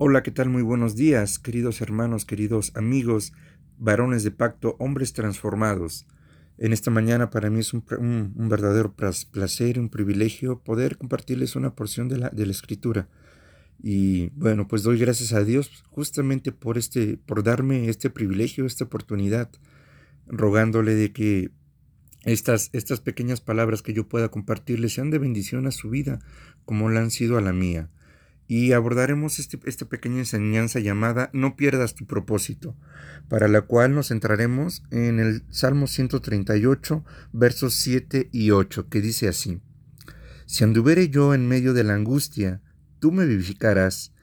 Hola, ¿qué tal? Muy buenos días, queridos hermanos, queridos amigos, varones de pacto, hombres transformados. En esta mañana para mí es un, verdadero placer, un privilegio poder compartirles una porción de la, de la escritura. Y bueno, pues doy gracias a Dios justamente por, este, por darme este privilegio, esta oportunidad, rogándole de que estas, estas pequeñas palabras que yo pueda compartirles sean de bendición a su vida, como la han sido a la mía y abordaremos este, esta pequeña enseñanza llamada No pierdas tu propósito, para la cual nos centraremos en el Salmo 138, versos 7 y 8, que dice así, Si anduviere yo en medio de la angustia, tú me vivificarás,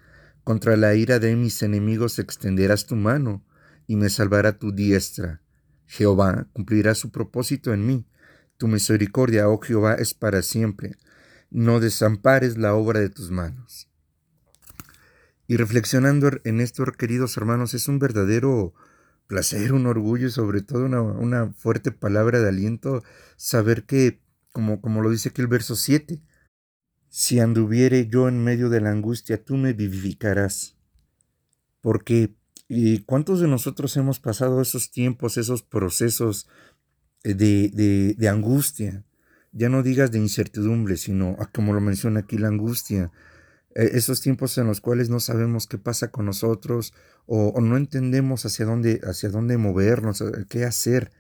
contra la ira de mis enemigos extenderás tu mano, y me salvará tu diestra. Jehová cumplirá su propósito en mí, tu misericordia, oh Jehová, es para siempre. No desampares la obra de tus manos. Y reflexionando en esto, queridos hermanos, es un verdadero placer, un orgullo y sobre todo una, fuerte palabra de aliento saber que, como, como lo dice aquí el verso 7, si anduviere yo en medio de la angustia, tú me vivificarás. Porque, ¿y ¿cuántos de nosotros hemos pasado esos tiempos, esos procesos de, de, de angustia? Ya no digas de incertidumbre, sino, ah, como lo menciona aquí, la angustia esos tiempos en los cuales no sabemos qué pasa con nosotros o, no entendemos hacia dónde, hacia dónde movernos, eh, qué hacer.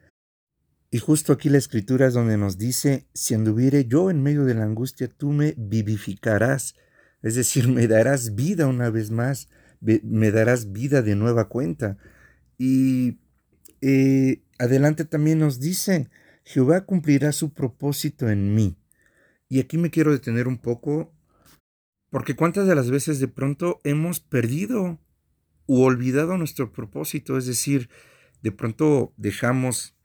Y justo aquí la escritura es donde nos dice, si anduviere yo en medio de la angustia, tú me vivificarás, es decir, me darás vida una vez más, me darás vida de nueva cuenta. Y eh, adelante también nos dice, Jehová cumplirá su propósito en mí. Y aquí me quiero detener un poco porque cuántas de las veces de pronto hemos perdido u olvidado nuestro propósito, es decir, de pronto dejamos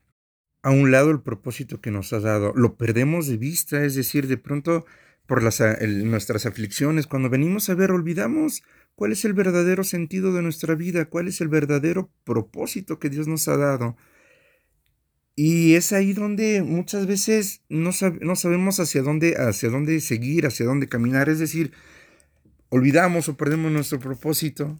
a un lado el propósito que nos ha dado, lo perdemos de vista, es decir, de pronto por las, nuestras aflicciones, cuando venimos a ver, olvidamos cuál es el verdadero sentido de nuestra vida, cuál es el verdadero propósito que Dios nos ha dado. Y es ahí donde muchas veces no, no sabemos hacia dónde, hacia dónde seguir, hacia dónde caminar, es decir, olvidamos o perdemos nuestro propósito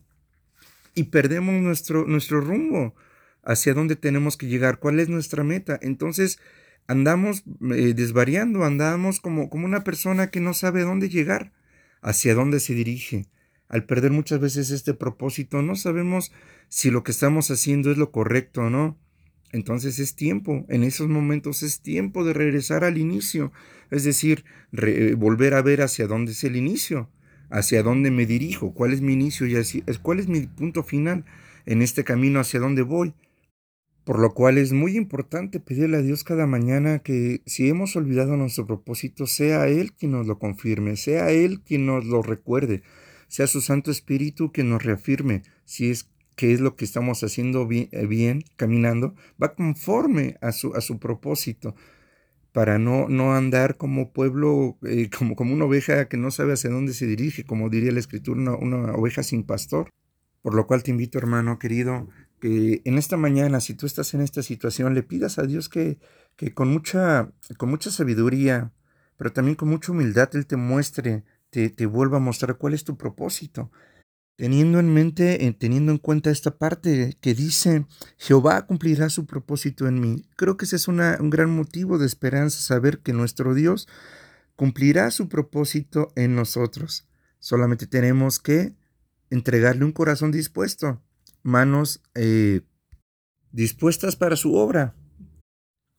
y perdemos nuestro, nuestro rumbo hacia dónde tenemos que llegar, cuál es nuestra meta. Entonces andamos eh, desvariando, andamos como, como una persona que no sabe dónde llegar, hacia dónde se dirige. Al perder muchas veces este propósito, no sabemos si lo que estamos haciendo es lo correcto o no. Entonces es tiempo, en esos momentos es tiempo de regresar al inicio, es decir, volver a ver hacia dónde es el inicio hacia dónde me dirijo, cuál es mi inicio y así, cuál es mi punto final en este camino hacia dónde voy. Por lo cual es muy importante pedirle a Dios cada mañana que si hemos olvidado nuestro propósito, sea Él quien nos lo confirme, sea Él quien nos lo recuerde, sea su Santo Espíritu quien nos reafirme si es que es lo que estamos haciendo bien, bien caminando, va conforme a su, a su propósito para no, no andar como pueblo, eh, como, como una oveja que no sabe hacia dónde se dirige, como diría la escritura, una, una, oveja sin pastor. Por lo cual te invito, hermano querido, que en esta mañana, si tú estás en esta situación, le pidas a Dios que, que con, mucha, con mucha sabiduría, pero también con mucha humildad, Él te muestre, te, te vuelva a mostrar cuál es tu propósito teniendo en mente, eh, teniendo en cuenta esta parte que dice, Jehová cumplirá su propósito en mí. Creo que ese es un gran motivo de esperanza, saber que nuestro Dios cumplirá su propósito en nosotros. Solamente tenemos que entregarle un corazón dispuesto, manos eh, dispuestas para su obra.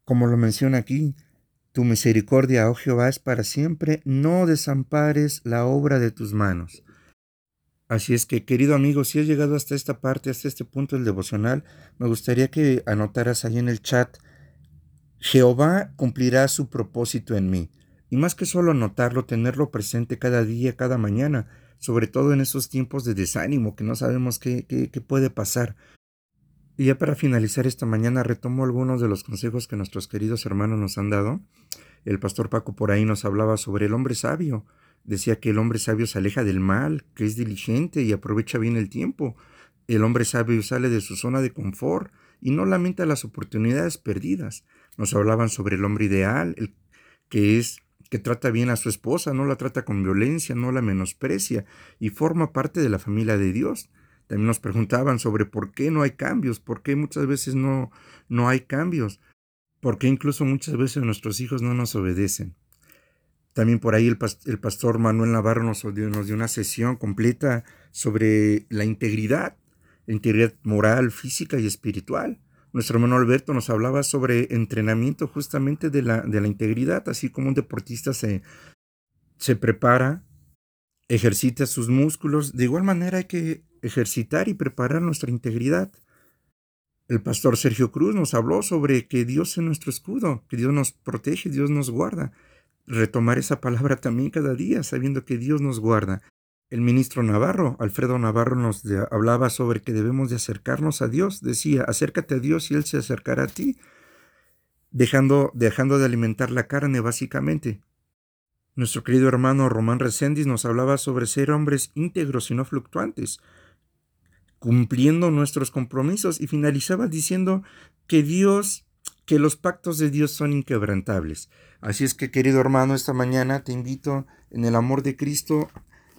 Como lo menciona aquí, tu misericordia, oh Jehová, es para siempre, no desampares la obra de tus manos. Así es que, querido amigo, si has llegado hasta esta parte, hasta este punto del devocional, me gustaría que anotaras ahí en el chat, Jehová cumplirá su propósito en mí. Y más que solo anotarlo, tenerlo presente cada día, cada mañana, sobre todo en esos tiempos de desánimo que no sabemos qué, qué, puede pasar. Y ya para finalizar esta mañana retomo algunos de los consejos que nuestros queridos hermanos nos han dado. El pastor Paco por ahí nos hablaba sobre el hombre sabio. Decía que el hombre sabio se aleja del mal, que es diligente y aprovecha bien el tiempo. El hombre sabio sale de su zona de confort y no lamenta las oportunidades perdidas. Nos hablaban sobre el hombre ideal, el que es que trata bien a su esposa, no la trata con violencia, no la menosprecia y forma parte de la familia de Dios. También nos preguntaban sobre por qué no hay cambios, por qué muchas veces no, no hay cambios, por qué incluso muchas veces nuestros hijos no nos obedecen. También por ahí el, pastor Manuel Navarro nos dio, nos dio una sesión completa sobre la integridad, integridad moral, física y espiritual. Nuestro hermano Alberto nos hablaba sobre entrenamiento justamente de la, de la integridad, así como un deportista se, se prepara, ejercita sus músculos, de igual manera hay que ejercitar y preparar nuestra integridad. El pastor Sergio Cruz nos habló sobre que Dios es nuestro escudo, que Dios nos protege, Dios nos guarda. Retomar esa palabra también cada día, sabiendo que Dios nos guarda. El ministro Navarro, Alfredo Navarro, nos hablaba sobre que debemos de acercarnos a Dios. Decía, acércate a Dios y Él se acercará a ti, dejando, dejando de alimentar la carne básicamente. Nuestro querido hermano Román Recendis nos hablaba sobre ser hombres íntegros y no fluctuantes, cumpliendo nuestros compromisos y finalizaba diciendo que Dios, que los pactos de Dios son inquebrantables. Así es que querido hermano, esta mañana te invito en el amor de Cristo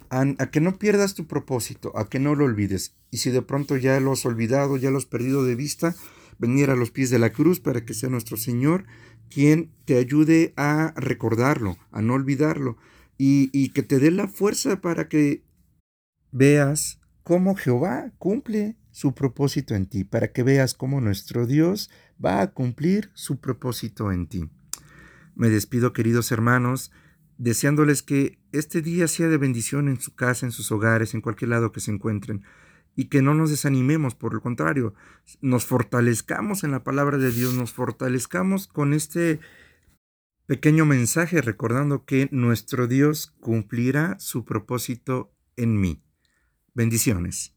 a, que no pierdas tu propósito, a que no lo olvides. Y si de pronto ya lo has olvidado, ya lo has perdido de vista, venir a los pies de la cruz para que sea nuestro Señor quien te ayude a recordarlo, a no olvidarlo, y, y que te dé la fuerza para que veas cómo Jehová cumple su propósito en ti, para que veas cómo nuestro Dios va a cumplir su propósito en ti. Me despido, queridos hermanos, deseándoles que este día sea de bendición en su casa, en sus hogares, en cualquier lado que se encuentren, y que no nos desanimemos, por el contrario, nos fortalezcamos en la palabra de Dios, nos fortalezcamos con este pequeño mensaje recordando que nuestro Dios cumplirá su propósito en mí. Bendiciones.